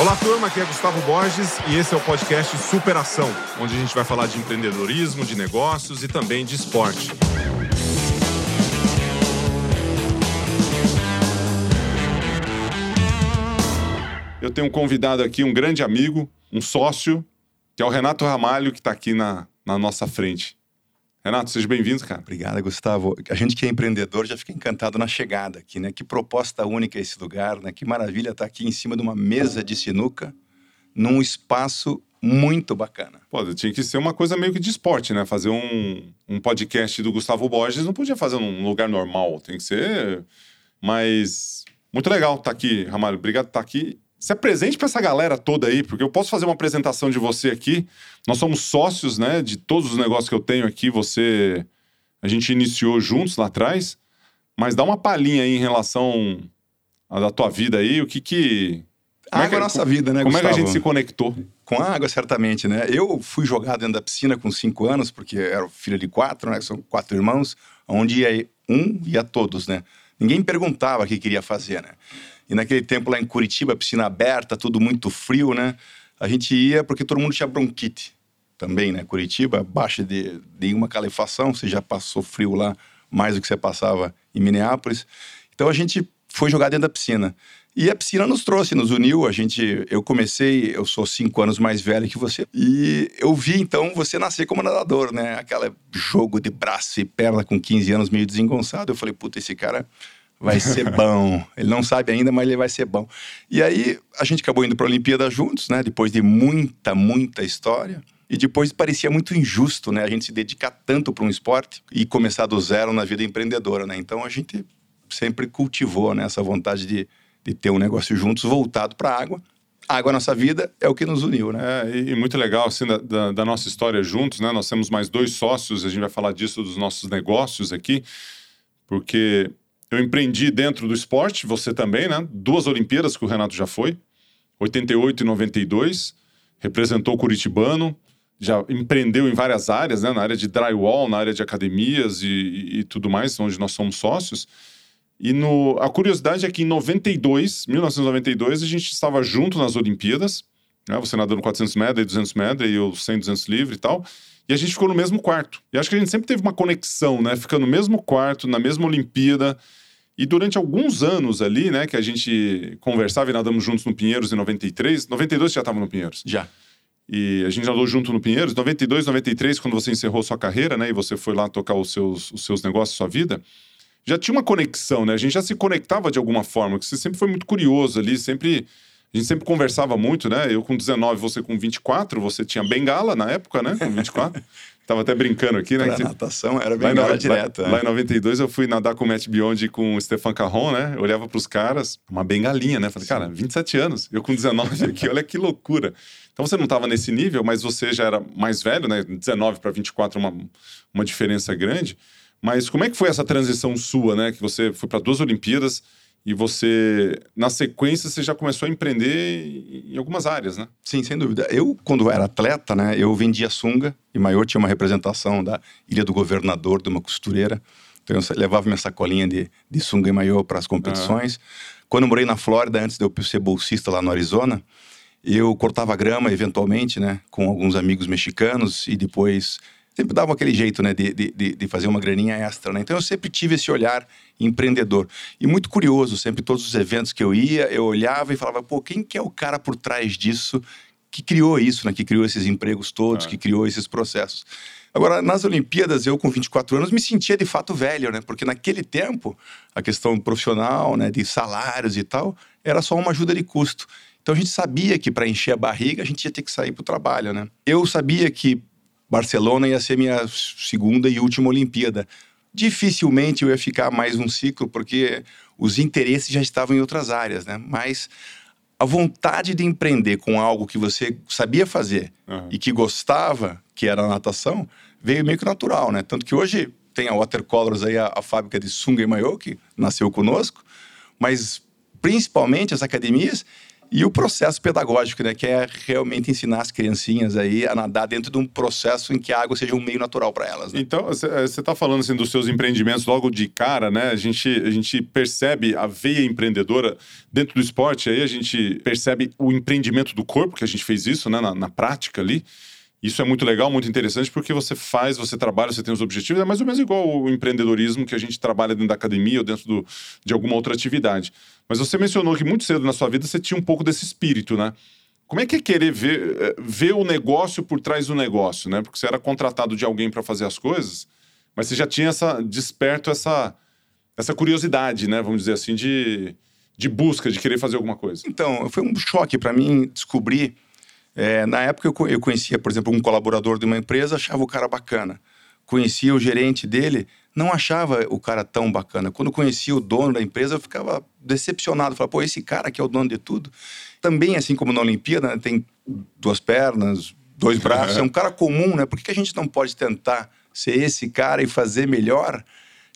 Olá, turma, aqui é Gustavo Borges e esse é o podcast Superação, onde a gente vai falar de empreendedorismo, de negócios e também de esporte. Eu tenho um convidado aqui, um grande amigo, um sócio, que é o Renato Ramalho, que está aqui na, na nossa frente. Renato, seja bem-vindo, cara. Obrigado, Gustavo. A gente que é empreendedor já fica encantado na chegada aqui, né? Que proposta única esse lugar, né? Que maravilha estar aqui em cima de uma mesa de sinuca, num espaço muito bacana. Pô, tinha que ser uma coisa meio que de esporte, né? Fazer um, um podcast do Gustavo Borges não podia fazer num lugar normal, tem que ser. Mas muito legal estar aqui, Ramalho. Obrigado por estar aqui se apresente para essa galera toda aí, porque eu posso fazer uma apresentação de você aqui. Nós somos sócios, né, de todos os negócios que eu tenho aqui. Você, a gente iniciou juntos lá atrás, mas dá uma palhinha aí em relação à da tua vida aí, o que que a água é, é a nossa vida, né, Como Gustavo? é que a gente se conectou? Com a água, certamente, né? Eu fui jogado dentro da piscina com cinco anos, porque era filho de quatro, né? São quatro irmãos, onde ia um ia todos, né? Ninguém perguntava o que queria fazer, né? E naquele tempo lá em Curitiba, piscina aberta, tudo muito frio, né? A gente ia porque todo mundo tinha bronquite também, né? Curitiba, baixa de nenhuma calefação, você já passou frio lá mais do que você passava em Minneapolis. Então a gente foi jogar dentro da piscina. E a piscina nos trouxe, nos uniu. A gente, eu comecei, eu sou cinco anos mais velho que você, e eu vi então você nascer como nadador, né? Aquela jogo de braço e perna com 15 anos meio desengonçado. Eu falei, puta, esse cara vai ser bom. Ele não sabe ainda, mas ele vai ser bom. E aí a gente acabou indo para a Olimpíada juntos, né? Depois de muita, muita história. E depois parecia muito injusto, né? A gente se dedicar tanto para um esporte e começar do zero na vida empreendedora, né? Então a gente sempre cultivou né, essa vontade de, de ter um negócio juntos voltado para a água. A água, nossa vida, é o que nos uniu, né? É, e, muito legal, assim, da, da, da nossa história juntos, né? Nós temos mais dois sócios, a gente vai falar disso dos nossos negócios aqui, porque eu empreendi dentro do esporte, você também, né? Duas Olimpíadas que o Renato já foi, 88 e 92, representou o Curitibano, já empreendeu em várias áreas, né? Na área de drywall, na área de academias e, e, e tudo mais, onde nós somos sócios. E no, a curiosidade é que em 92, 1992, a gente estava junto nas Olimpíadas, né? Você nadando 400 metros e 200 metros, e eu 100, 200 livre e tal. E a gente ficou no mesmo quarto. E acho que a gente sempre teve uma conexão, né? Ficando no mesmo quarto, na mesma Olimpíada. E durante alguns anos ali, né, que a gente conversava e nadamos juntos no Pinheiros em 93, 92 já estava no Pinheiros. Já. E a gente nadou junto no Pinheiros, 92, 93, quando você encerrou sua carreira, né, e você foi lá tocar os seus, os seus negócios, sua vida, já tinha uma conexão, né? A gente já se conectava de alguma forma, que você sempre foi muito curioso ali, sempre a gente sempre conversava muito, né? Eu com 19, você com 24, você tinha bengala na época, né? Com 24. Tava até brincando aqui, né? Pra natação era bem lá, direto. Lá, né? lá, em 92 eu fui nadar com o Matt Beyond e com o Stefan Carron, né? Eu olhava pros caras, uma bengalinha, né? Falei, cara, 27 anos, eu com 19 aqui, olha que loucura. Então você não estava nesse nível, mas você já era mais velho, né? 19 para 24, uma, uma diferença grande. Mas como é que foi essa transição sua, né? Que você foi para duas Olimpíadas e você, na sequência, você já começou a empreender em algumas áreas, né? Sim, sem dúvida. Eu, quando era atleta, né, eu vendia sunga e maior tinha uma representação da Ilha do Governador, de uma costureira. Então eu levava minha sacolinha de, de sunga e maior para as competições. Ah. Quando eu morei na Flórida, antes de eu ser bolsista lá no Arizona, eu cortava grama, eventualmente, né, com alguns amigos mexicanos e depois sempre dava aquele jeito, né, de, de, de fazer uma graninha extra, né? Então eu sempre tive esse olhar empreendedor. E muito curioso, sempre todos os eventos que eu ia, eu olhava e falava, pô, quem que é o cara por trás disso que criou isso, né? Que criou esses empregos todos, é. que criou esses processos. Agora, nas Olimpíadas, eu com 24 anos me sentia de fato velho, né? Porque naquele tempo, a questão profissional, né, de salários e tal, era só uma ajuda de custo. Então a gente sabia que para encher a barriga a gente ia ter que sair para o trabalho, né? Eu sabia que Barcelona ia ser minha segunda e última Olimpíada. Dificilmente eu ia ficar mais um ciclo, porque os interesses já estavam em outras áreas, né? Mas a vontade de empreender com algo que você sabia fazer uhum. e que gostava, que era a natação, veio meio que natural, né? Tanto que hoje tem a Watercolors aí, a, a fábrica de sunga e maiô, que nasceu conosco, mas principalmente as academias e o processo pedagógico, né, que é realmente ensinar as criancinhas aí a nadar dentro de um processo em que a água seja um meio natural para elas. Né? Então, você está falando assim dos seus empreendimentos logo de cara, né? A gente, a gente percebe a veia empreendedora dentro do esporte, aí a gente percebe o empreendimento do corpo, que a gente fez isso, né, na, na prática ali. Isso é muito legal, muito interessante, porque você faz, você trabalha, você tem os objetivos, é mais ou menos igual o empreendedorismo que a gente trabalha dentro da academia ou dentro do, de alguma outra atividade. Mas você mencionou que muito cedo na sua vida você tinha um pouco desse espírito, né? Como é que é querer ver, eh, ver o negócio por trás do negócio, né? Porque você era contratado de alguém para fazer as coisas, mas você já tinha essa desperto essa, essa curiosidade, né? Vamos dizer assim, de, de busca, de querer fazer alguma coisa. Então, foi um choque para mim descobrir é, na época eu, eu conhecia, por exemplo, um colaborador de uma empresa, achava o cara bacana. Conhecia o gerente dele, não achava o cara tão bacana. Quando conhecia o dono da empresa, eu ficava decepcionado. Falava, pô, esse cara que é o dono de tudo. Também, assim como na Olimpíada, né, tem duas pernas, dois braços, é um cara comum, né? Por que a gente não pode tentar ser esse cara e fazer melhor?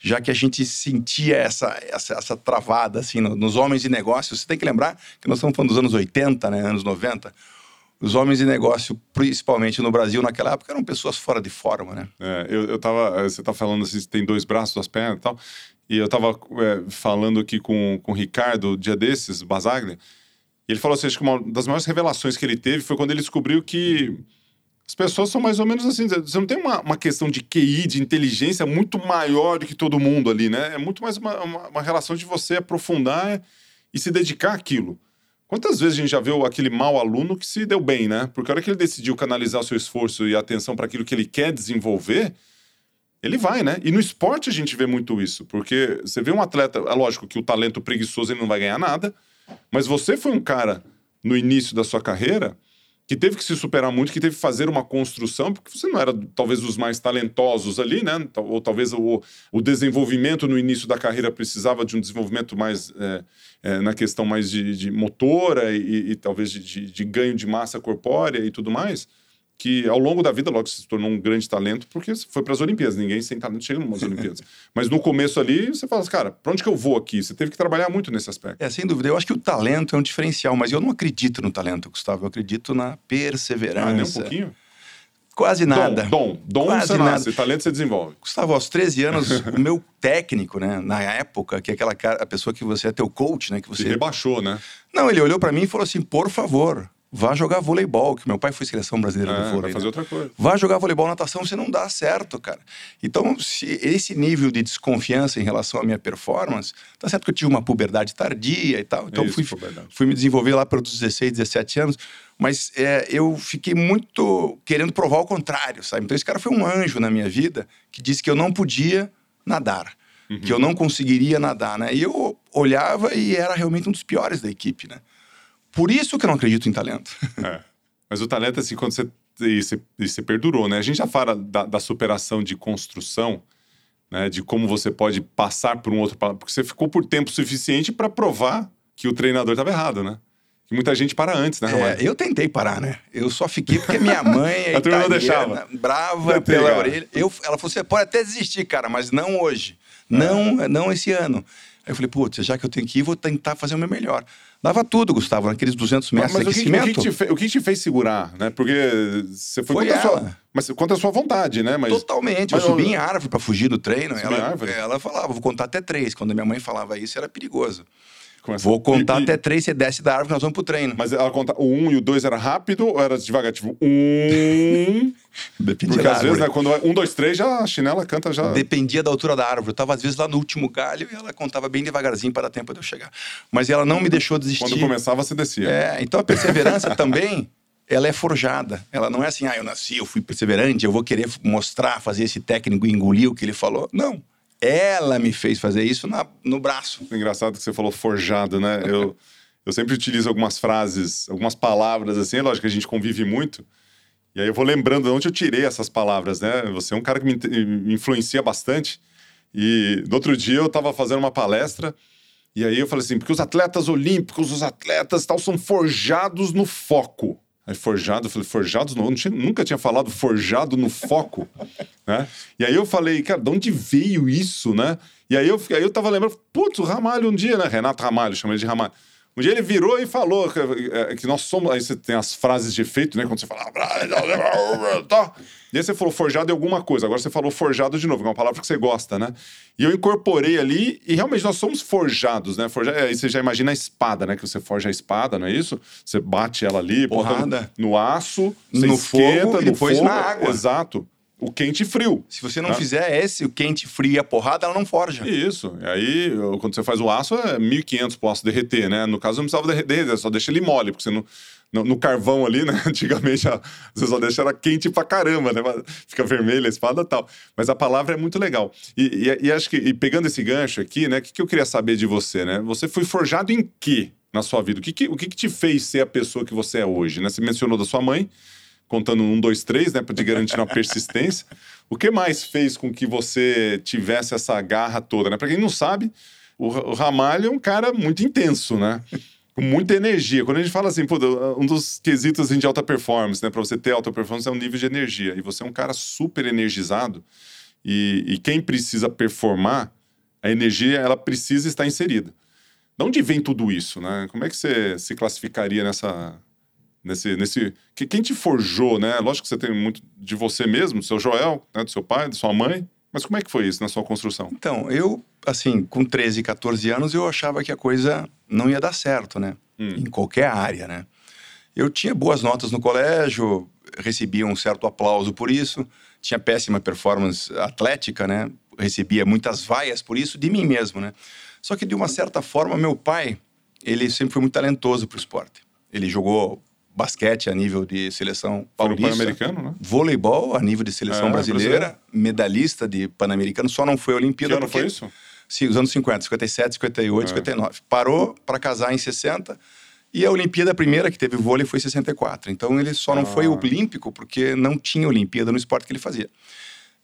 já que a gente sentia essa, essa, essa travada assim, nos homens de negócios. Você tem que lembrar que nós estamos falando dos anos 80, né, anos 90 os homens de negócio, principalmente no Brasil naquela época, eram pessoas fora de forma, né? É, eu, eu tava, você tá falando assim, tem dois braços, duas pernas e tal, e eu tava é, falando aqui com, com o Ricardo, dia desses, Basaglia, e ele falou assim, acho que uma das maiores revelações que ele teve foi quando ele descobriu que as pessoas são mais ou menos assim, você não tem uma, uma questão de QI, de inteligência muito maior do que todo mundo ali, né? É muito mais uma, uma, uma relação de você aprofundar e se dedicar àquilo. Quantas vezes a gente já viu aquele mau aluno que se deu bem, né? Porque a hora que ele decidiu canalizar seu esforço e atenção para aquilo que ele quer desenvolver, ele vai, né? E no esporte a gente vê muito isso, porque você vê um atleta, é lógico que o talento preguiçoso ele não vai ganhar nada, mas você foi um cara no início da sua carreira que teve que se superar muito, que teve que fazer uma construção, porque você não era talvez os mais talentosos ali, né? Ou talvez o, o desenvolvimento no início da carreira precisava de um desenvolvimento mais é, é, na questão mais de, de motora e, e talvez de, de, de ganho de massa corpórea e tudo mais que ao longo da vida logo se tornou um grande talento porque foi para as Olimpíadas. Ninguém sem talento chega nas Olimpíadas. Mas no começo ali você fala assim, cara, para onde que eu vou aqui? Você teve que trabalhar muito nesse aspecto. É, sem dúvida. Eu acho que o talento é um diferencial, mas eu não acredito no talento, Gustavo. Eu acredito na perseverança. Ah, nem um pouquinho? Quase nada. Dom, dom, dom Quase você nasce, nada. talento você desenvolve. Gustavo, aos 13 anos, o meu técnico, né, na época, que é aquela cara, a pessoa que você é teu coach, né, que você Se rebaixou, né? Não, ele olhou para mim e falou assim: "Por favor, Vá jogar voleibol, que meu pai foi seleção brasileira é, de vôlei. Vai fazer né? outra coisa. Vá jogar voleibol, natação, você não dá certo, cara. Então, se esse nível de desconfiança em relação à minha performance, tá certo que eu tive uma puberdade tardia e tal. Então, Isso, fui, fui me desenvolver lá pelos 16, 17 anos. Mas é, eu fiquei muito querendo provar o contrário, sabe? Então, esse cara foi um anjo na minha vida que disse que eu não podia nadar. Uhum. Que eu não conseguiria nadar, né? E eu olhava e era realmente um dos piores da equipe, né? Por isso que eu não acredito em talento. É. Mas o talento, assim, quando você. E você, e você perdurou, né? A gente já fala da, da, superação de construção, né? De como você pode passar por um outro. Porque você ficou por tempo suficiente para provar que o treinador estava errado, né? Que muita gente para antes, né, É, eu tentei parar, né? Eu só fiquei porque minha mãe é italiana, deixava. brava pela cara. orelha. Eu, ela falou: você pode até desistir, cara, mas não hoje. É. Não, não esse ano. Aí eu falei, putz, já que eu tenho que ir, vou tentar fazer o meu melhor. Dava tudo, Gustavo, naqueles 200 metros mas, mas o, que, o, que te fez, o que te fez segurar, né? Porque você foi, foi contra, ela. A sua, mas contra a sua vontade, né? Mas, Totalmente. Mas eu subi eu... em árvore para fugir do treino. Ela, ela falava, vou contar até três. Quando a minha mãe falava isso, era perigoso. Começa... Vou contar e, até três, você desce da árvore, nós vamos pro treino. Mas ela conta o um e o dois era rápido ou era devagar? Tipo, um. Dependia Porque às vezes, né, quando um, dois, três, já a chinela canta já. Dependia da altura da árvore. Eu tava, às vezes, lá no último galho e ela contava bem devagarzinho para dar tempo de eu chegar. Mas ela não me deixou desistir. Quando começava, você descia. É, então a perseverança também. Ela é forjada. Ela não é assim, ah, eu nasci, eu fui perseverante, eu vou querer mostrar, fazer esse técnico engolir o que ele falou. Não. Ela me fez fazer isso na, no braço. Engraçado que você falou forjado, né? Eu, eu sempre utilizo algumas frases, algumas palavras assim. É lógico que a gente convive muito. E aí eu vou lembrando de onde eu tirei essas palavras, né? Você é um cara que me, influencia bastante. E no outro dia eu estava fazendo uma palestra e aí eu falei assim, porque os atletas olímpicos, os atletas tal, são forjados no foco. Aí forjado, eu falei, forjados no. Tinha, nunca tinha falado forjado no foco, né? E aí eu falei, cara, de onde veio isso, né? E aí eu, aí eu tava lembrando, putz, o Ramalho um dia, né? Renato Ramalho, chamei ele de Ramalho. Um dia ele virou e falou que, é, que nós somos. Aí você tem as frases de efeito, né? Quando você fala. Tá. E aí você falou forjado em alguma coisa. Agora você falou forjado de novo, que é uma palavra que você gosta, né? E eu incorporei ali, e realmente nós somos forjados, né? Forja... Aí você já imagina a espada, né? Que você forja a espada, não é isso? Você bate ela ali, Porrada. no aço, no você fogo esquenta, e no depois fogo. na água. Exato. O quente e frio. Se você não Ah. fizer esse, o quente, frio e a porrada, ela não forja. Isso. E aí, eu- quando você faz o aço, é 1500 pro aço derreter, né? No caso, não precisava derreter, só deixa ele mole, porque você não. No, no carvão ali, né? Antigamente, a- você só deixa ela quente pra caramba, né? Fica vermelha a espada e tal. Mas a palavra é muito legal. E, e- e acho que, e pegando esse gancho aqui, né? O que, que eu queria saber de você, né? Você foi forjado em quê na sua vida? O que, que- o que, que te fez ser a pessoa que você é hoje, né? Você mencionou da sua mãe, contando um, dois, três, né? Te garantir uma persistência. O que mais fez com que você tivesse essa garra toda, né? Pra quem não sabe, o Ramalho é um cara muito intenso, né? Com muita energia. Quando a gente fala assim, pô, um dos quesitos assim, de alta performance, né? Pra você ter alta performance é um nível de energia. E você é um cara super energizado. E, e quem precisa performar, a energia, ela precisa estar inserida. De onde vem tudo isso, né? Como é que você se classificaria nessa... Nesse, nesse... que- Quem te forjou, né? Lógico que você tem muito de você mesmo, do seu Joel, né? do seu pai, da sua mãe. Mas como é que foi isso na sua construção? Então, eu, assim, com 13, 14 anos, eu achava que a coisa não ia dar certo, né? Hum. Em qualquer área, né? Eu tinha boas notas no colégio, recebia um certo aplauso por isso, tinha péssima performance atlética, né? Recebia muitas vaias por isso de mim mesmo, né? Só que de uma certa forma, meu pai, ele sempre foi muito talentoso pro esporte. Ele jogou basquete a nível de seleção paulista, Pan-Americano, né? voleibol a nível de seleção É, brasileira, medalhista de Pan-Americano, só não foi Que Olimpíada ano porque foi isso? Sim, os anos 50, 57, 58, É. 59. Parou para casar em 60 e a Olimpíada primeira que teve vôlei foi em 64. Então ele só não Ah. foi olímpico porque não tinha Olimpíada no esporte que ele fazia.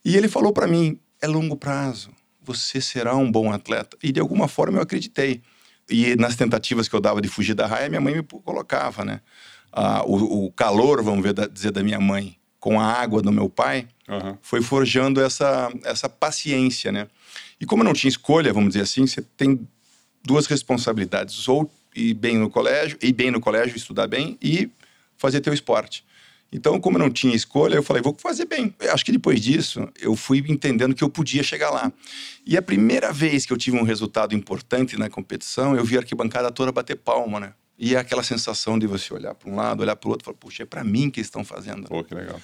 E ele falou para mim: é longo prazo, você será um bom atleta. E de alguma forma eu acreditei. E nas tentativas que eu dava de fugir da raia, minha mãe me colocava, né? Ah, o, o calor, vamos ver, da- dizer, da minha mãe com a água do meu pai, Aham. foi forjando essa, essa paciência, né? E como eu não tinha escolha, vamos dizer assim, você tem duas responsabilidades: ou ir bem no colégio, ir bem no colégio, estudar bem e fazer teu esporte. Então, como eu não tinha escolha, eu falei, vou fazer bem. Eu acho que depois disso, eu fui entendendo que eu podia chegar lá. E a primeira vez que eu tive um resultado importante na competição, eu vi a arquibancada toda bater palma, né? E é aquela sensação de você olhar para um lado, olhar para o outro, e falar, puxa, é para mim que estão fazendo. Pô, que legal.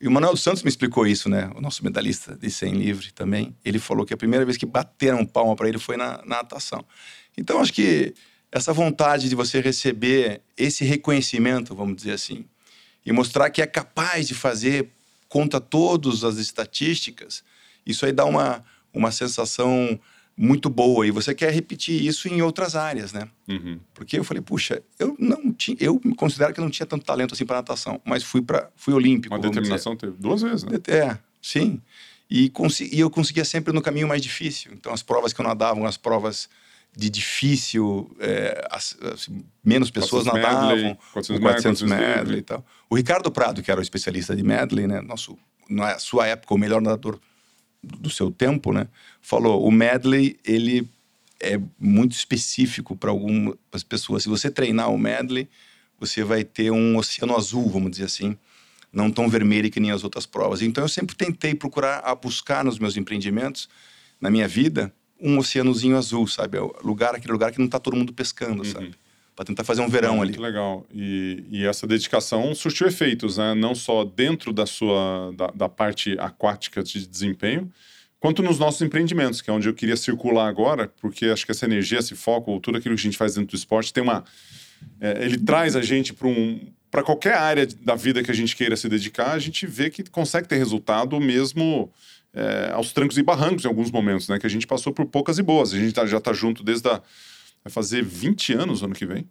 E o Manuel dos Santos me explicou isso, né? O nosso medalhista de 100 livre também. Ele falou que a primeira vez que bateram palma para ele foi na, na natação. Então, acho que essa vontade de você receber esse reconhecimento, vamos dizer assim, e mostrar que é capaz de fazer contra todas as estatísticas, isso aí dá uma, uma sensação muito boa. E você quer repetir isso em outras áreas, né? Uhum. Porque eu falei, puxa, eu não tinha, eu me considero que eu não tinha tanto talento assim para natação, mas fui para fui olímpico, Uma dizer. determinação teve duas vezes, né? É, sim. E, e eu conseguia sempre no caminho mais difícil. Então, as provas que eu nadava, as provas de difícil, é, as- assim, menos pessoas 400 nadavam, medley, 400 o 400 medley, medley, 400 livre. e tal. O Ricardo Prado, que era o especialista de medley, né, nosso, na sua época, o melhor nadador do seu tempo, né, falou, o medley, ele é muito específico para algumas pessoas. Se você treinar o medley, você vai ter um oceano azul, vamos dizer assim, não tão vermelho que nem as outras provas. Então eu sempre tentei procurar a buscar nos meus empreendimentos, na minha vida, um oceanozinho azul, sabe? É lugar, aquele lugar que não está todo mundo pescando, sabe? Para tentar fazer um verão ali. Muito legal. E, e essa dedicação surtiu efeitos, né? Não só dentro da sua da, da parte aquática de desempenho, quanto nos nossos empreendimentos, que é onde eu queria circular agora, porque acho que essa energia, esse foco, tudo aquilo que a gente faz dentro do esporte tem uma é, ele traz a gente para um para qualquer área da vida que a gente queira se dedicar, a gente vê que consegue ter resultado mesmo é, aos trancos e barrancos em alguns momentos, né? Que a gente passou por poucas e boas. A gente tá- já tá junto desde a vai fazer 20 anos ano que vem.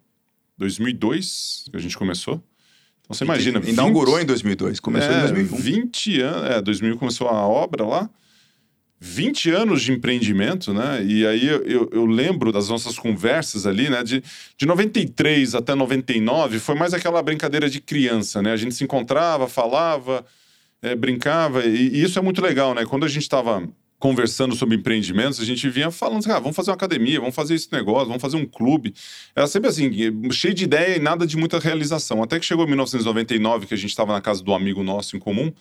2002 que a gente começou. Então você imagina. Inaugurou 20 em 2002, começou é, em 2001. 20 anos. É, 2000 começou a obra lá. 20 anos de empreendimento, né? E aí eu, eu, eu lembro das nossas conversas ali, né? De, de 93 até 99, foi mais aquela brincadeira de criança, né? A gente se encontrava, falava, é, brincava, e, e isso é muito legal, né? Quando a gente estava conversando sobre empreendimentos, a gente vinha falando, ah, vamos fazer uma academia, vamos fazer esse negócio, vamos fazer um clube. Era sempre assim, cheio de ideia e nada de muita realização. Até que chegou 1999, que a gente estava na casa do amigo nosso em comum,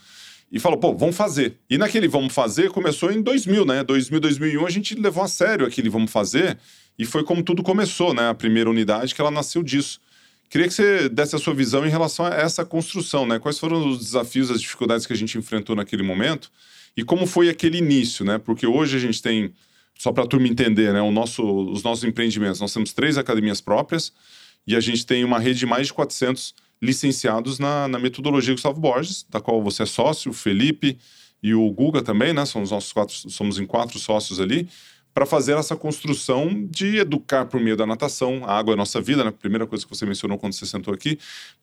e falou, pô, vamos fazer. E naquele vamos fazer começou em 2000, né? 2000, 2001 a gente levou a sério aquele vamos fazer e foi como tudo começou, né? A primeira unidade que ela nasceu disso. Queria que você desse a sua visão em relação a essa construção, né? Quais foram os desafios, as dificuldades que a gente enfrentou naquele momento e como foi aquele início, né? Porque hoje a gente tem, só para a turma entender, né? O nosso, os nossos empreendimentos. Nós temos três academias próprias e a gente tem uma rede de mais de 400 licenciados na, na metodologia Gustavo Borges, da qual você é sócio, o Felipe e o Guga também, né? Somos nossos quatro, somos em quatro sócios ali para fazer essa construção de educar por meio da natação. A água é nossa vida, né? a primeira coisa que você mencionou quando você sentou aqui,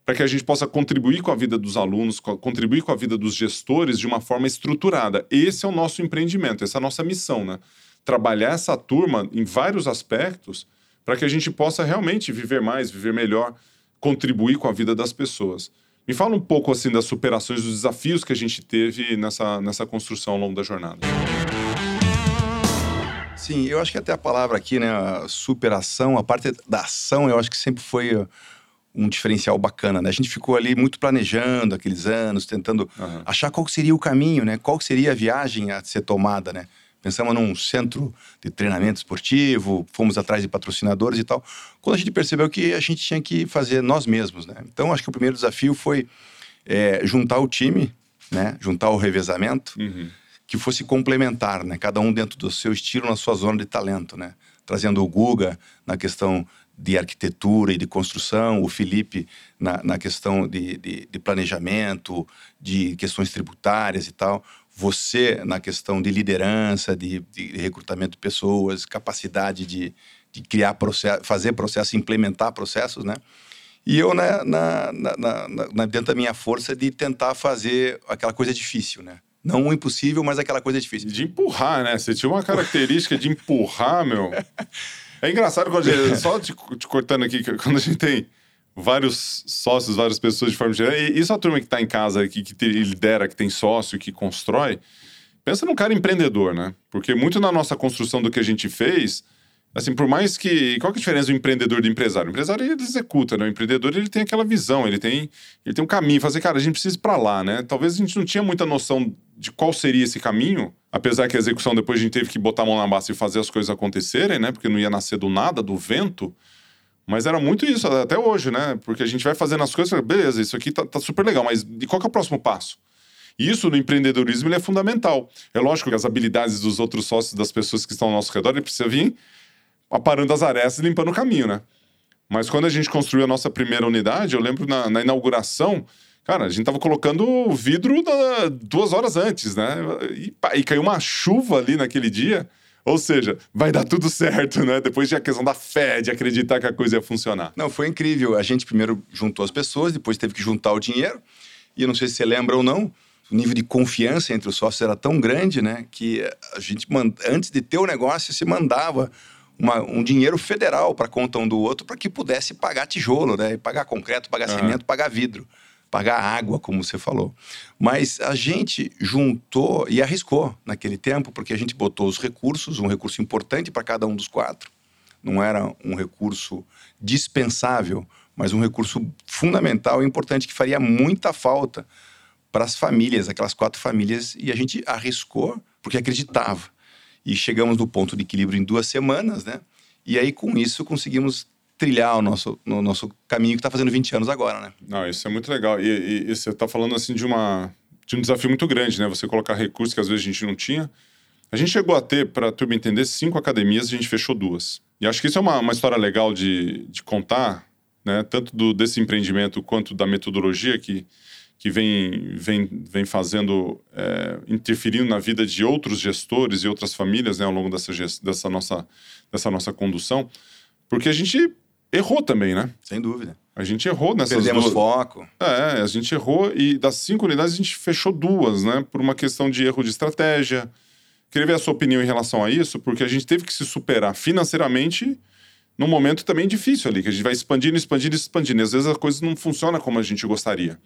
para que a gente possa contribuir com a vida dos alunos, contribuir com a vida dos gestores de uma forma estruturada. Esse é o nosso empreendimento, essa é a nossa missão, né? Trabalhar essa turma em vários aspectos para que a gente possa realmente viver mais, viver melhor, contribuir com a vida das pessoas. Me fala um pouco assim das superações, dos desafios que a gente teve nessa, nessa construção ao longo da jornada. Sim, eu acho que até a palavra aqui, né, a superação, a parte da ação, eu acho que sempre foi uh, um diferencial bacana, né? A gente ficou ali muito planejando aqueles anos, tentando uhum. achar qual seria o caminho, né? Qual seria a viagem a ser tomada, né? Pensamos num centro de treinamento esportivo, fomos atrás de patrocinadores e tal. Quando a gente percebeu que a gente tinha que fazer nós mesmos, né? Então, acho que o primeiro desafio foi é, juntar o time, né? Juntar o revezamento. Uhum que fosse complementar, né? Cada um dentro do seu estilo, na sua zona de talento, né? Trazendo o Guga na questão de arquitetura e de construção, o Felipe na, na questão de, de, de, planejamento, de questões tributárias e tal, você na questão de liderança, de, de recrutamento de pessoas, capacidade de, de criar processo, fazer processos, implementar processos, né? E eu na, na, na, na, dentro da minha força de tentar fazer aquela coisa difícil, né? Não o impossível, mas aquela coisa difícil. De empurrar, né? Você tinha uma característica de empurrar, meu. É engraçado quando gente, só te, te, cortando aqui, quando a gente tem vários sócios, várias pessoas de forma geral, e isso a turma que está em casa, que te, lidera, que tem sócio, que constrói, pensa num cara empreendedor, né? Porque muito na nossa construção do que a gente fez, assim, por mais que. Qual que é a diferença do empreendedor do empresário? O empresário ele executa, né? O empreendedor ele tem aquela visão, ele tem, ele tem um caminho, fazer, cara, a gente precisa ir para lá, né? Talvez a gente não tinha muita noção de qual seria esse caminho, apesar que a execução depois a gente teve que botar a mão na massa e fazer as coisas acontecerem, né? Porque não ia nascer do nada, do vento. Mas era muito isso até hoje, né? Porque a gente vai fazendo as coisas, beleza, isso aqui tá, tá super legal, mas de qual é o próximo passo? E isso no empreendedorismo é fundamental. É lógico que as habilidades dos outros sócios, das pessoas que estão ao nosso redor, ele precisa vir aparando as arestas e limpando o caminho, né? Mas quando a gente construiu a nossa primeira unidade, eu lembro na, na inauguração, Cara, a gente tava colocando o vidro da, duas horas antes, né? E, e, caiu uma chuva ali naquele dia. Ou seja, vai dar tudo certo, né? Depois tinha a questão da fé, de acreditar que a coisa ia funcionar. Não, foi incrível. A gente primeiro juntou as pessoas, depois teve que juntar o dinheiro. E eu não sei se você lembra ou não, o nível de confiança entre os sócios era tão grande, né? Que a gente, antes de ter o negócio, se mandava uma, um dinheiro federal para conta um do outro para que pudesse pagar tijolo, né? Pagar concreto, pagar uhum. cimento, pagar vidro pagar água, como você falou. Mas a gente juntou e arriscou naquele tempo, porque a gente botou os recursos, um recurso importante para cada um dos quatro. Não era um recurso dispensável, mas um recurso fundamental e importante que faria muita falta para as famílias, aquelas quatro famílias, e a gente arriscou porque acreditava. E chegamos no ponto de equilíbrio em duas semanas, né? E aí, com isso, conseguimos trilhar o nosso, no nosso caminho que está fazendo 20 anos agora, né? Não, isso é muito legal. E, e, e você está falando assim de uma de um desafio muito grande, né? Você colocar recursos que às vezes a gente não tinha. A gente chegou a ter, para a turma entender, cinco academias, a gente fechou duas. E acho que isso é uma, uma história legal de, de contar, né? Tanto do, desse empreendimento quanto da metodologia que, que vem, vem, vem fazendo, é, interferindo na vida de outros gestores e outras famílias, né? Ao longo dessa, dessa, nossa, dessa nossa condução. Porque a gente errou também, né? Sem dúvida. A gente errou nessas Perdemos duas... foco. É, a gente errou e das cinco unidades a gente fechou duas, né? Por uma questão de erro de estratégia. Queria ver a sua opinião em relação a isso, porque a gente teve que se superar financeiramente num momento também difícil ali, que a gente vai expandindo, expandindo, expandindo. E às vezes a coisa não funciona como a gente gostaria.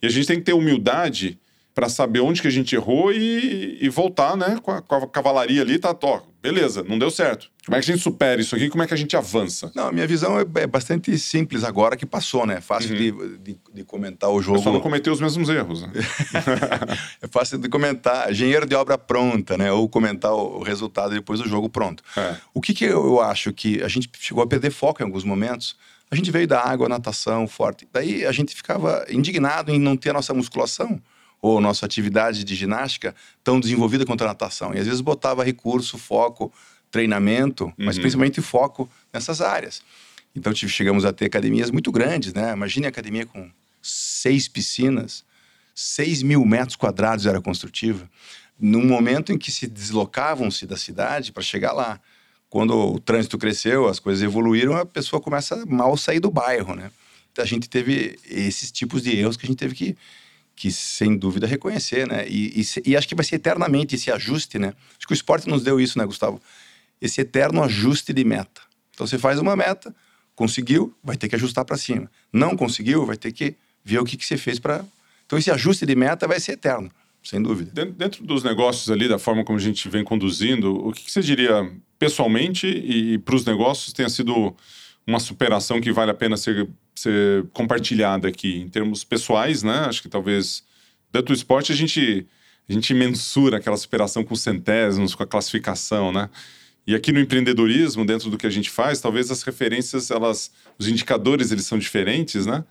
E a gente tem que ter humildade para saber onde que a gente errou e, e voltar, né, com a, com a, cavalaria ali, tá, ó, beleza, não deu certo. Como é que a gente supera isso aqui? Como é que a gente avança? Não, a minha visão é, é bastante simples agora que passou, né? Fácil uhum. de, de, de, comentar o jogo. só não cometeu os mesmos erros, né? é fácil de comentar, engenheiro de obra pronta, né? Ou comentar o resultado depois do jogo pronto. É. O que, que eu acho que a gente chegou a perder foco em alguns momentos. A gente veio da água, natação forte. Daí a gente ficava indignado em não ter a nossa musculação ou nossa atividade de ginástica tão desenvolvida quanto a natação. E às vezes botava recurso, foco, treinamento, uhum. mas principalmente foco nessas áreas. Então chegamos a ter academias muito grandes, né? Imagine a academia com seis piscinas, seis mil metros quadrados era construtiva, num momento em que se deslocavam-se da cidade para chegar lá. Quando o trânsito cresceu, as coisas evoluíram, a pessoa começa a mal sair do bairro, né? A gente teve esses tipos de erros que a gente teve que que sem dúvida reconhecer, né? E, e, e, acho que vai ser eternamente esse ajuste, né? Acho que o esporte nos deu isso, né, Gustavo? Esse eterno ajuste de meta. Então você faz uma meta, conseguiu, vai ter que ajustar para cima. Não conseguiu, vai ter que ver o que, que você fez para. Então esse ajuste de meta vai ser eterno, sem dúvida. Dentro dos negócios ali, da forma como a gente vem conduzindo, o que, que você diria pessoalmente e para os negócios tenha sido uma superação que vale a pena ser ser compartilhada aqui em termos pessoais, né? Acho que talvez dentro do esporte a gente a gente mensura aquela superação com centésimos, com a classificação, né? E aqui no empreendedorismo, dentro do que a gente faz, talvez as referências, elas, os indicadores, eles são diferentes, né?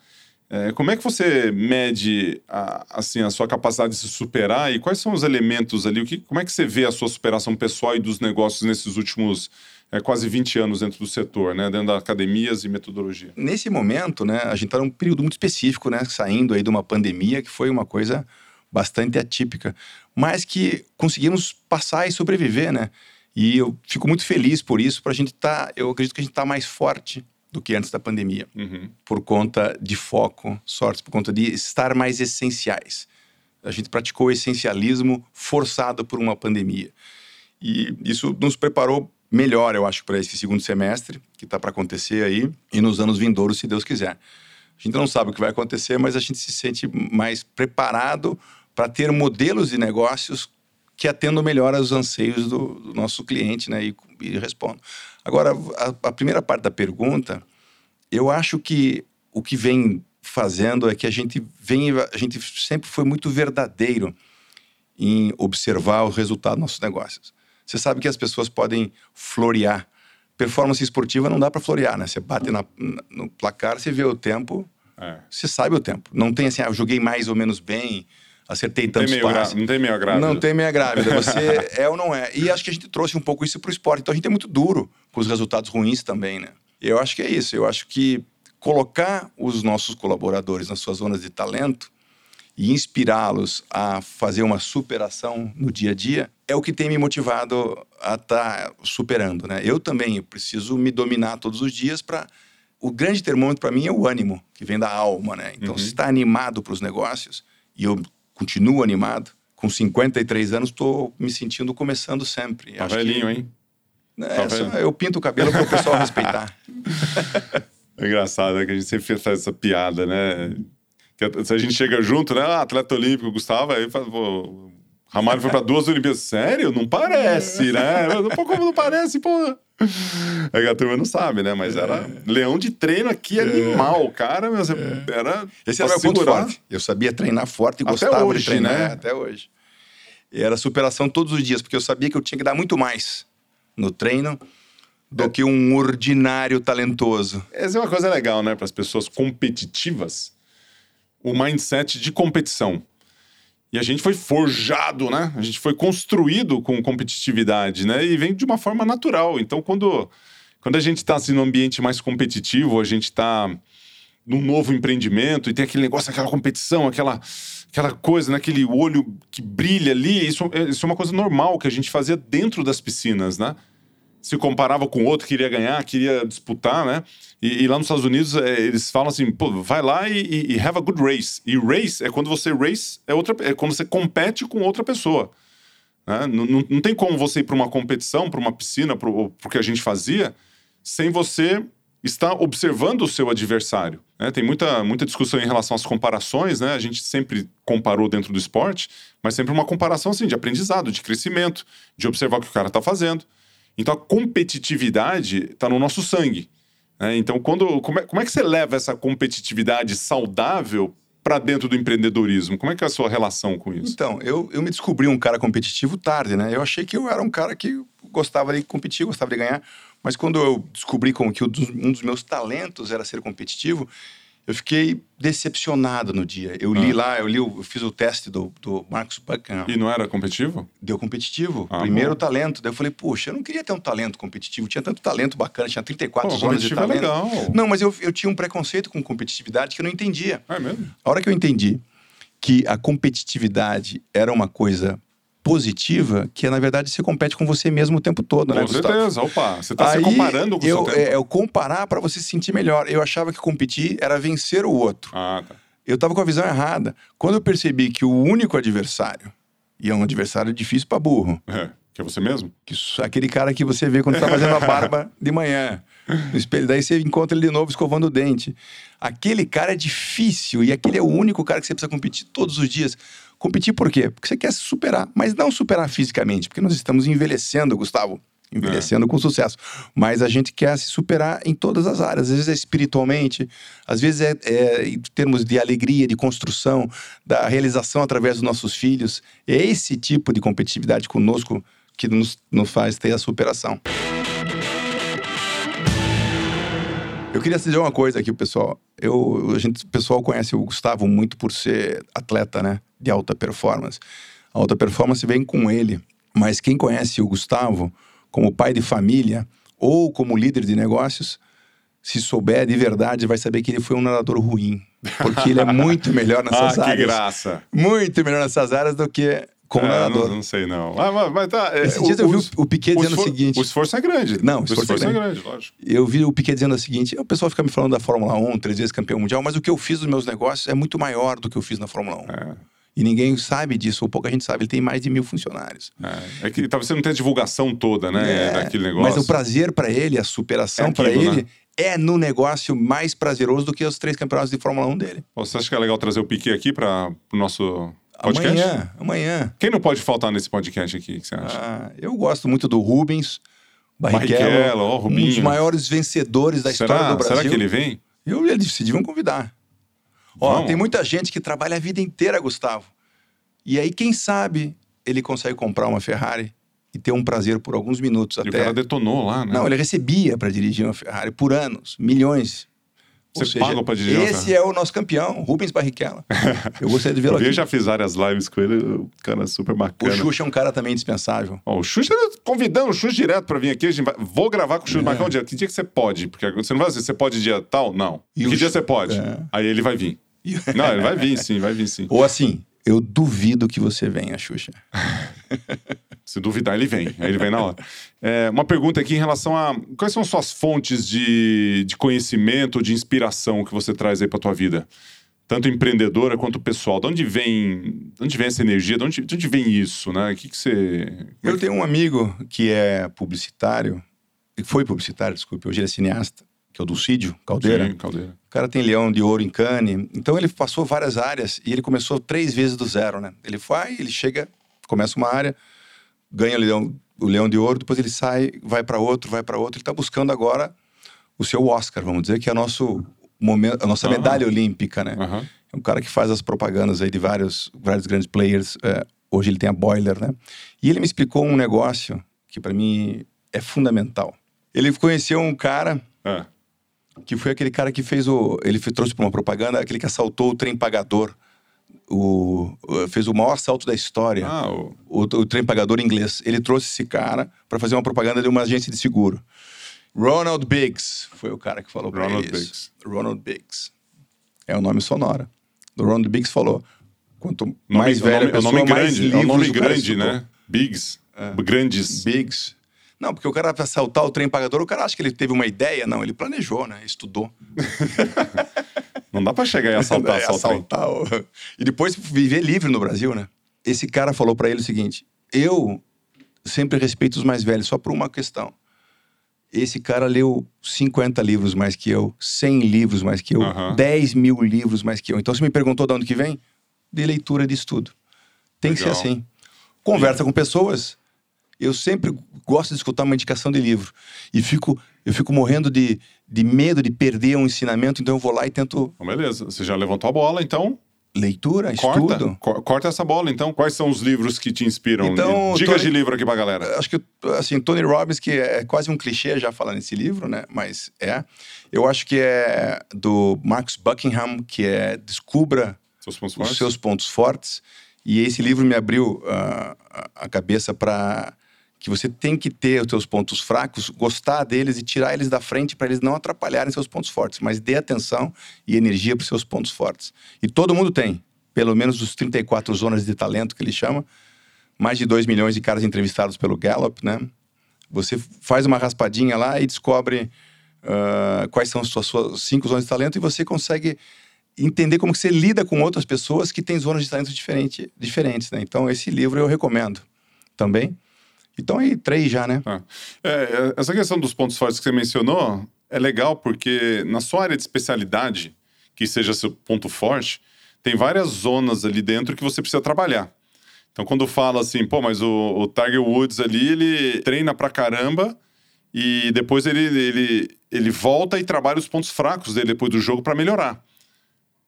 É, como é que você mede a, assim a sua capacidade de se superar e quais são os elementos ali? O que, como é que você vê a sua superação pessoal e dos negócios nesses últimos é, quase 20 anos dentro do setor, né? Dentro das academias e metodologia. Nesse momento, né, a gente está num período muito específico, né? Saindo aí de uma pandemia que foi uma coisa bastante atípica, mas que conseguimos passar e sobreviver, né? E eu fico muito feliz por isso, para a gente estar, tá, eu acredito que a gente está mais forte do que antes da pandemia, uhum. por conta de foco, sorte, por conta de estar mais essenciais. A gente praticou o essencialismo forçado por uma pandemia. E isso nos preparou melhor, eu acho, para esse segundo semestre, que está para acontecer aí, e nos anos vindouros, se Deus quiser. A gente não sabe o que vai acontecer, mas a gente se sente mais preparado para ter modelos de negócios que atendam melhor aos anseios do, do nosso cliente, né? E, e respondam. Agora, a, a primeira parte da pergunta, eu acho que o que vem fazendo é que a gente vem, a gente sempre foi muito verdadeiro em observar o resultado dos nossos negócios. Você sabe que as pessoas podem florear. Performance esportiva não dá para florear, né? Você bate na, no placar, você vê o tempo, é. você sabe o tempo. Não tem assim, ah, eu joguei mais ou menos bem, acertei tantos passes. Não tem meia grávida. Não tem meia grávida. Você é ou não é. E acho que a gente trouxe um pouco isso para o esporte. Então a gente é muito duro com os resultados ruins também, né? Eu acho que é isso. Eu acho que colocar os nossos colaboradores nas suas zonas de talento e inspirá-los a fazer uma superação no dia a dia é o que tem me motivado a estar tá superando, né? Eu também preciso me dominar todos os dias para o grande termômetro para mim é o ânimo que vem da alma, né? Então, uhum. se está animado para os negócios e eu continuo animado, com 53 anos estou me sentindo começando sempre. Tá velhinho, que... hein? É, tá eu pinto o cabelo para o pessoal respeitar. É engraçado, né? Que a gente sempre faz essa piada, né? Que se a gente chega junto, né? Ah, atleta olímpico, Gustavo, aí faz, pô, Ramalho foi para duas Olimpíadas. Sério? Não parece, né? Pô, como não parece, pô? É que a turma não sabe, né? Mas era leão de treino aqui, é. animal, cara. Mas é. era. Esse era meu ponto forte. Eu sabia treinar forte e Até gostava hoje, de treinar. Né? Até hoje. E era superação todos os dias, porque eu sabia que eu tinha que dar muito mais no treino do que um ordinário talentoso. Essa é uma coisa legal, né? Para as pessoas competitivas o mindset de competição. E a gente foi forjado, né? A gente foi construído com competitividade, né? E vem de uma forma natural. Então, quando, quando a gente está assim, num ambiente mais competitivo, a gente está num novo empreendimento e tem aquele negócio, aquela competição, aquela, aquela coisa, né? aquele olho que brilha ali, isso, isso é uma coisa normal que a gente fazia dentro das piscinas, né? Se comparava com outro, queria ganhar, queria disputar, né? E, e lá nos Estados Unidos é, eles falam assim, pô, vai lá e, e, have a good race. E race é quando você race é outra, é quando você compete com outra pessoa. Né? Não, não, tem como você ir para uma competição, para uma piscina, para o que a gente fazia, sem você está observando o seu adversário. Né? Tem muita, muita discussão em relação às comparações, né? A gente sempre comparou dentro do esporte, mas sempre uma comparação assim, de aprendizado, de crescimento, de observar o que o cara está fazendo. Então a competitividade está no nosso sangue. Né? Então, quando, como, é, como é que você leva essa competitividade saudável para dentro do empreendedorismo? Como é que é a sua relação com isso? Então, eu, eu me descobri um cara competitivo tarde, né? Eu achei que eu era um cara que gostava de competir, gostava de ganhar. Mas quando eu descobri como que um dos meus talentos era ser competitivo, eu fiquei decepcionado no dia. Eu li ah. lá, eu li, eu fiz o teste do, do Marcos Buckingham. E não era competitivo? Deu competitivo. Ah, Primeiro bom. talento. Daí eu falei, poxa, eu não queria ter um talento competitivo. Tinha tanto talento bacana, tinha 34 Pô, anos de é talento. É legal. Não, mas eu, eu tinha um preconceito com competitividade que eu não entendia. É mesmo? A hora que eu entendi que a competitividade era uma coisa positiva, que é, na verdade, você compete com você mesmo o tempo todo, com né, Com certeza, opa. Você está se comparando com eu, o seu tempo. É, eu comparar para você se sentir melhor. Eu achava que competir era vencer o outro. Ah, tá. Eu estava com a visão errada. Quando eu percebi que o único adversário, e é um adversário difícil para burro... É. Que é você mesmo? Que, aquele cara que você vê quando está fazendo a barba de manhã. No espelho. Daí você encontra ele de novo escovando o dente. Aquele cara é difícil e aquele é o único cara que você precisa competir todos os dias. Competir por quê? Porque você quer se superar, mas não superar fisicamente, porque nós estamos envelhecendo, Gustavo. Envelhecendo é. com sucesso. Mas a gente quer se superar em todas as áreas. Às vezes é espiritualmente, às vezes é, é em termos de alegria, de construção, da realização através dos nossos filhos. É esse tipo de competitividade conosco que nos, nos faz ter a superação. Eu queria dizer uma coisa aqui, pessoal. Eu, a gente, o pessoal conhece o Gustavo muito por ser atleta, né? De alta performance. A alta performance vem com ele. Mas quem conhece o Gustavo como pai de família ou como líder de negócios, se souber de verdade, vai saber que ele foi um nadador ruim. Porque ele é muito melhor nessas ah, áreas. Que graça! Muito melhor nessas áreas do que como é, nadador. Não, não, sei, não. Ah, mas, mas tá, é, Esses dias eu vi o, o Piquet dizendo o, seguinte... O esforço é grande. Não, o esforço, o esforço é, grande. é, grande. lógico. Eu vi o Piquet dizendo o seguinte, o pessoal fica me falando da Fórmula 1, três vezes campeão mundial, mas o que eu fiz nos meus negócios é muito maior do que eu fiz na Fórmula 1. É. E ninguém sabe disso, ou pouca gente sabe. Ele tem mais de mil funcionários. É, é que talvez você não tenha a divulgação toda, né, é, daquele negócio. Mas o prazer para ele, a superação é para ele, né? é no negócio mais prazeroso do que os três campeonatos de Fórmula 1 dele. Você acha que é legal trazer o Piquet aqui para o nosso podcast? Amanhã, amanhã. Quem não pode faltar nesse podcast aqui, que você acha? Ah, eu gosto muito do Rubens, Barrichello, oh, um dos maiores vencedores da será, história do Brasil. Será que ele vem? Eu, eles se deviam convidar. Ó, tem muita gente que trabalha a vida inteira, Gustavo. E aí, quem sabe, ele consegue comprar uma Ferrari e ter um prazer por alguns minutos e até. o cara detonou lá, né? Não, ele recebia para dirigir uma Ferrari por anos, milhões. Você seja, paga pra dirigir Esse é o nosso campeão, Rubens Barrichello. Eu gostaria de vê-lo aqui. Eu já fiz várias lives com ele, o cara é super bacana. O Xuxa é um cara também indispensável. Oh, o Xuxa, convidando o Xuxa direto pra vir aqui, a gente vai, vou gravar com o Xuxa, é. marcar um dia. Que dia que você pode? Porque você não vai dizer, você pode dia tal? Não. E que dia você pode? É. Aí ele vai vir. Não, ele vai vir sim, vai vir sim. Ou assim, eu duvido que você venha, Xuxa. Se duvidar, ele vem. Aí ele vem na hora. É, uma pergunta aqui em relação a quais são suas fontes de, de conhecimento, de inspiração que você traz aí para tua vida? Tanto empreendedora quanto pessoal. De onde vem, de onde vem essa energia? De onde, de onde vem isso, né? O que, que você. Eu tenho um amigo que é publicitário, que foi publicitário, desculpe, hoje ele é cineasta, que é o Dulcídio Caldeira. Sim, Caldeira. O cara tem leão de ouro em Cannes. Então ele passou várias áreas e ele começou três vezes do zero, né? Ele vai, ele chega, começa uma área ganha o leão, o leão de ouro, depois ele sai, vai para outro, vai para outro. Ele está buscando agora o seu Oscar, vamos dizer, que é a, nosso momento, a nossa uhum. medalha olímpica, né? Uhum. É um cara que faz as propagandas aí de vários, vários grandes players. É, hoje ele tem a Boiler, né? E ele me explicou um negócio que para mim é fundamental. Ele conheceu um cara é. Que foi aquele cara que fez o. Ele trouxe para uma propaganda aquele que assaltou o trem pagador o, fez o maior assalto da história, ah, o... O, o trem pagador inglês. Ele trouxe esse cara para fazer uma propaganda de uma agência de seguro. Ronald Biggs foi o cara que falou para ele Biggs. Ronald Biggs. É o nome sonora. O Ronald Biggs falou: quanto mais nome, velho a pessoa, nome mais grande, livros É um nome grande, né? Biggs. É. Grandes. Biggs. Não, porque o cara, para assaltar o trem pagador, o cara acha que ele teve uma ideia. Não, ele planejou, né? Estudou. Não dá para chegar e assaltar, é, assaltar o... E depois viver livre no Brasil, né? Esse cara falou para ele o seguinte: eu sempre respeito os mais velhos só por uma questão. esse cara leu 50 livros mais que eu, 100 livros mais que eu, Aham. 10 mil livros mais que eu. Então, você me perguntou de onde que vem? De leitura de estudo. Tem que ser Legal. assim. Conversa com pessoas. Eu sempre gosto de escutar uma indicação de livro. E fico, eu fico morrendo de, de medo de perder um ensinamento, então eu vou lá e tento beleza. Você já levantou a bola, então leitura, corta. estudo. Co- corta essa bola. Então, quais são os livros que te inspiram? Então, Dicas Tony- de livro aqui pra galera. Acho que, assim, Tony Robbins, que é quase um clichê já falar nesse livro, né? Mas é. Eu acho que é do Marcus Buckingham, que é Descubra Seus os seus pontos fortes. E esse livro me abriu a- a cabeça para que você tem que ter os seus pontos fracos, gostar deles e tirar eles da frente para eles não atrapalharem seus pontos fortes, mas dê atenção e energia para os seus pontos fortes. E todo mundo tem, pelo menos os 34 zonas de talento que ele chama, mais de 2 milhões de caras entrevistados pelo Gallup, né? Você faz uma raspadinha lá e descobre ah, quais são as suas, suas cinco zonas de talento e você consegue entender como que você lida com outras pessoas que têm zonas de talento diferente, diferentes, né? Então, esse livro eu recomendo também. Então, aí, três já, né? Tá. É, é, essa questão dos pontos fortes que você mencionou é legal porque na sua área de especialidade, que seja seu ponto forte, tem várias zonas ali dentro que você precisa trabalhar. Então, quando fala assim, pô, mas o, o Tiger Woods ali, ele treina pra caramba e depois ele, ele, ele volta e trabalha os pontos fracos dele depois do jogo pra melhorar.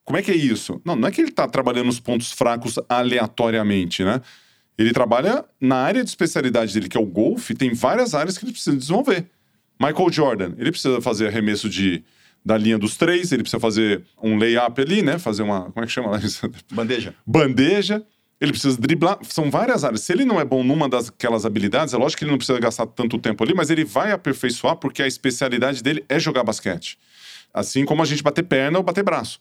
Como é que é isso? Não, não é que ele tá trabalhando os pontos fracos aleatoriamente, né? Ele trabalha na área de especialidade dele, que é o golfe, tem várias áreas que ele precisa desenvolver. Michael Jordan, ele precisa fazer arremesso de, da linha dos três, ele precisa fazer um layup ali, né? Fazer uma. Como é que chama isso? Bandeja. Bandeja. Ele precisa driblar. São várias áreas. Se ele não é bom numa daquelas habilidades, é lógico que ele não precisa gastar tanto tempo ali, mas ele vai aperfeiçoar porque a especialidade dele é jogar basquete. Assim como a gente bater perna ou bater braço.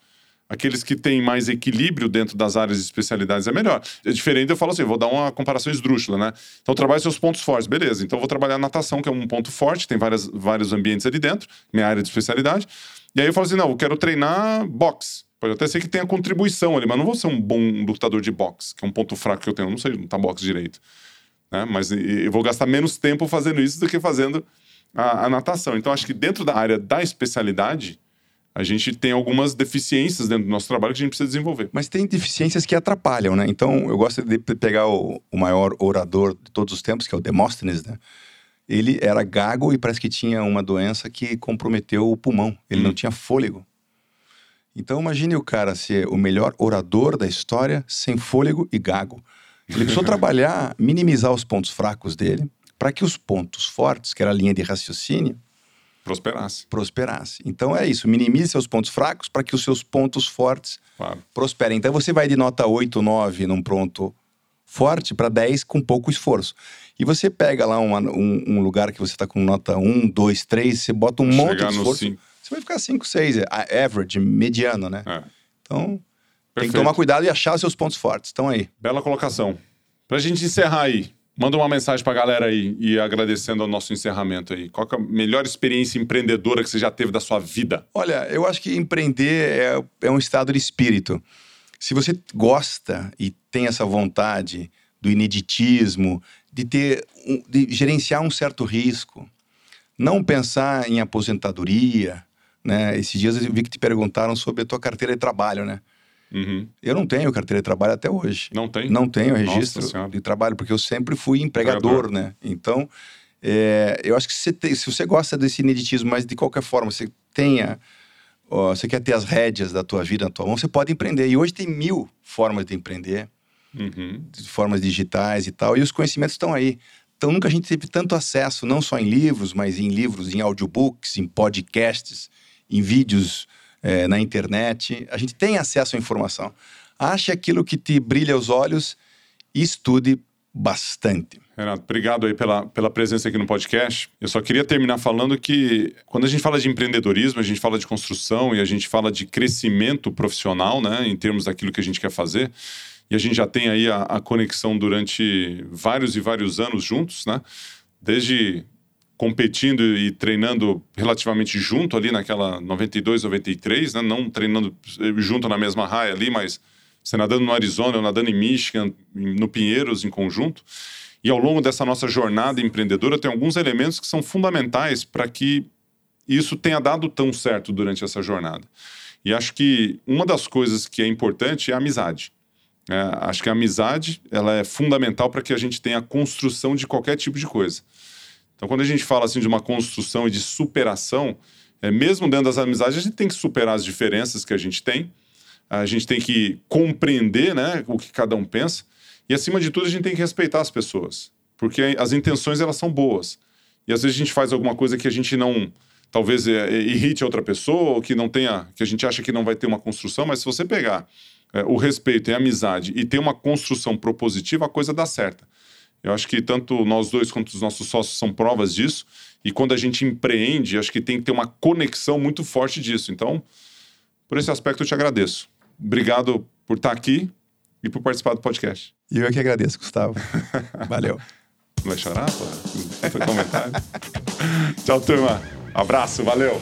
Aqueles que têm mais equilíbrio dentro das áreas de especialidades é melhor. É diferente, eu falo assim, vou dar uma comparação esdrúxula, né? Então, trabalho seus pontos fortes, beleza. Então, vou trabalhar natação, que é um ponto forte, tem várias, vários ambientes ali dentro, minha área de especialidade. E aí eu falo assim, não, eu quero treinar boxe. Pode até ser que tenha contribuição ali, mas não vou ser um bom lutador de boxe, que é um ponto fraco que eu tenho. Não sei lutar boxe direito. Né? Mas eu vou gastar menos tempo fazendo isso do que fazendo a, a natação. Então, acho que dentro da área da especialidade, a gente tem algumas deficiências dentro do nosso trabalho que a gente precisa desenvolver. Mas tem deficiências que atrapalham, né? Então, eu gosto de pe- pegar o, o maior orador de todos os tempos, que é o Demóstenes, né? Ele era gago e parece que tinha uma doença que comprometeu o pulmão. Ele Hum. não tinha fôlego. Então, imagine o cara ser o melhor orador da história sem fôlego e gago. Ele precisou trabalhar, minimizar os pontos fracos dele, para que os pontos fortes, que era a linha de raciocínio, Prosperasse, prosperasse. Então é isso, minimize seus pontos fracos para que os seus pontos fortes claro. prosperem. Então você vai de nota 8, 9 num pronto forte para 10 com pouco esforço. E você pega lá uma- um, um lugar que você está com nota 1, 2, 3, você bota um monte Chegar de no esforço, cinco. você vai ficar 5, 6, é a- average, mediano, né? É. Então tem que Perfeito. tomar cuidado e achar os seus pontos fortes. Estão aí. Bela colocação. Pra gente encerrar aí, manda uma mensagem pra galera aí e agradecendo ao nosso encerramento aí. Qual é a melhor experiência empreendedora que você já teve da sua vida? Olha, eu acho que empreender é, é um estado de espírito. Se você gosta e tem essa vontade do ineditismo, de ter, de gerenciar um certo risco, não pensar em aposentadoria, né? Esses dias eu vi que te perguntaram sobre a tua carteira de trabalho, né? Uhum. Eu não tenho carteira de trabalho até hoje. Não tem? Não tenho registro de trabalho, porque eu sempre fui empregador, Empregador. né? Então, é, eu acho que se você, tem- se você gosta desse ineditismo, mas de qualquer forma você tenha, você quer ter as rédeas da tua vida na tua mão, você pode empreender. E hoje tem mil formas de empreender, Uhum. formas digitais e tal, e os conhecimentos estão aí. Então, nunca a gente teve tanto acesso, não só em livros, mas em livros, em audiobooks, em podcasts, em vídeos eh, na internet. A gente tem acesso à informação. Ache aquilo que te brilha os olhos e estude bastante. Renato, obrigado aí pela, pela presença aqui no podcast. Eu só queria terminar falando que quando a gente fala de empreendedorismo, a gente fala de construção e a gente fala de crescimento profissional, né, em termos daquilo que a gente quer fazer. E a gente já tem aí a, a conexão durante vários e vários anos juntos, né? Desde competindo e treinando relativamente junto ali naquela 92, 93, né? Não treinando junto na mesma raia ali, mas você nadando no Arizona, eu nadando em Michigan, no Pinheiros em conjunto. E ao longo dessa nossa jornada empreendedora, tem alguns elementos que são fundamentais para que isso tenha dado tão certo durante essa jornada. E acho que uma das coisas que é importante é a amizade. É, acho que a amizade ela é fundamental para que a gente tenha a construção de qualquer tipo de coisa. Então, quando a gente fala assim de uma construção e de superação, é, mesmo dentro das amizades, a gente tem que superar as diferenças que a gente tem, a gente tem que compreender né, o que cada um pensa, e acima de tudo, a gente tem que respeitar as pessoas, porque as intenções elas são boas. E às vezes a gente faz alguma coisa que a gente não talvez é, é, irrite a outra pessoa, ou que não tenha, que a gente acha que não vai ter uma construção, mas se você pegar é, o respeito e a amizade e ter uma construção propositiva, a coisa dá certa. Eu acho que tanto nós dois quanto os nossos sócios são provas disso. E quando a gente empreende, acho que tem que ter uma conexão muito forte disso. Então, por esse aspecto, eu te agradeço. Obrigado por estar aqui e por participar do podcast. E eu é que agradeço, Gustavo. Valeu. Não vai chorar, pô? Foi comentário. Tchau, turma. Abraço, valeu.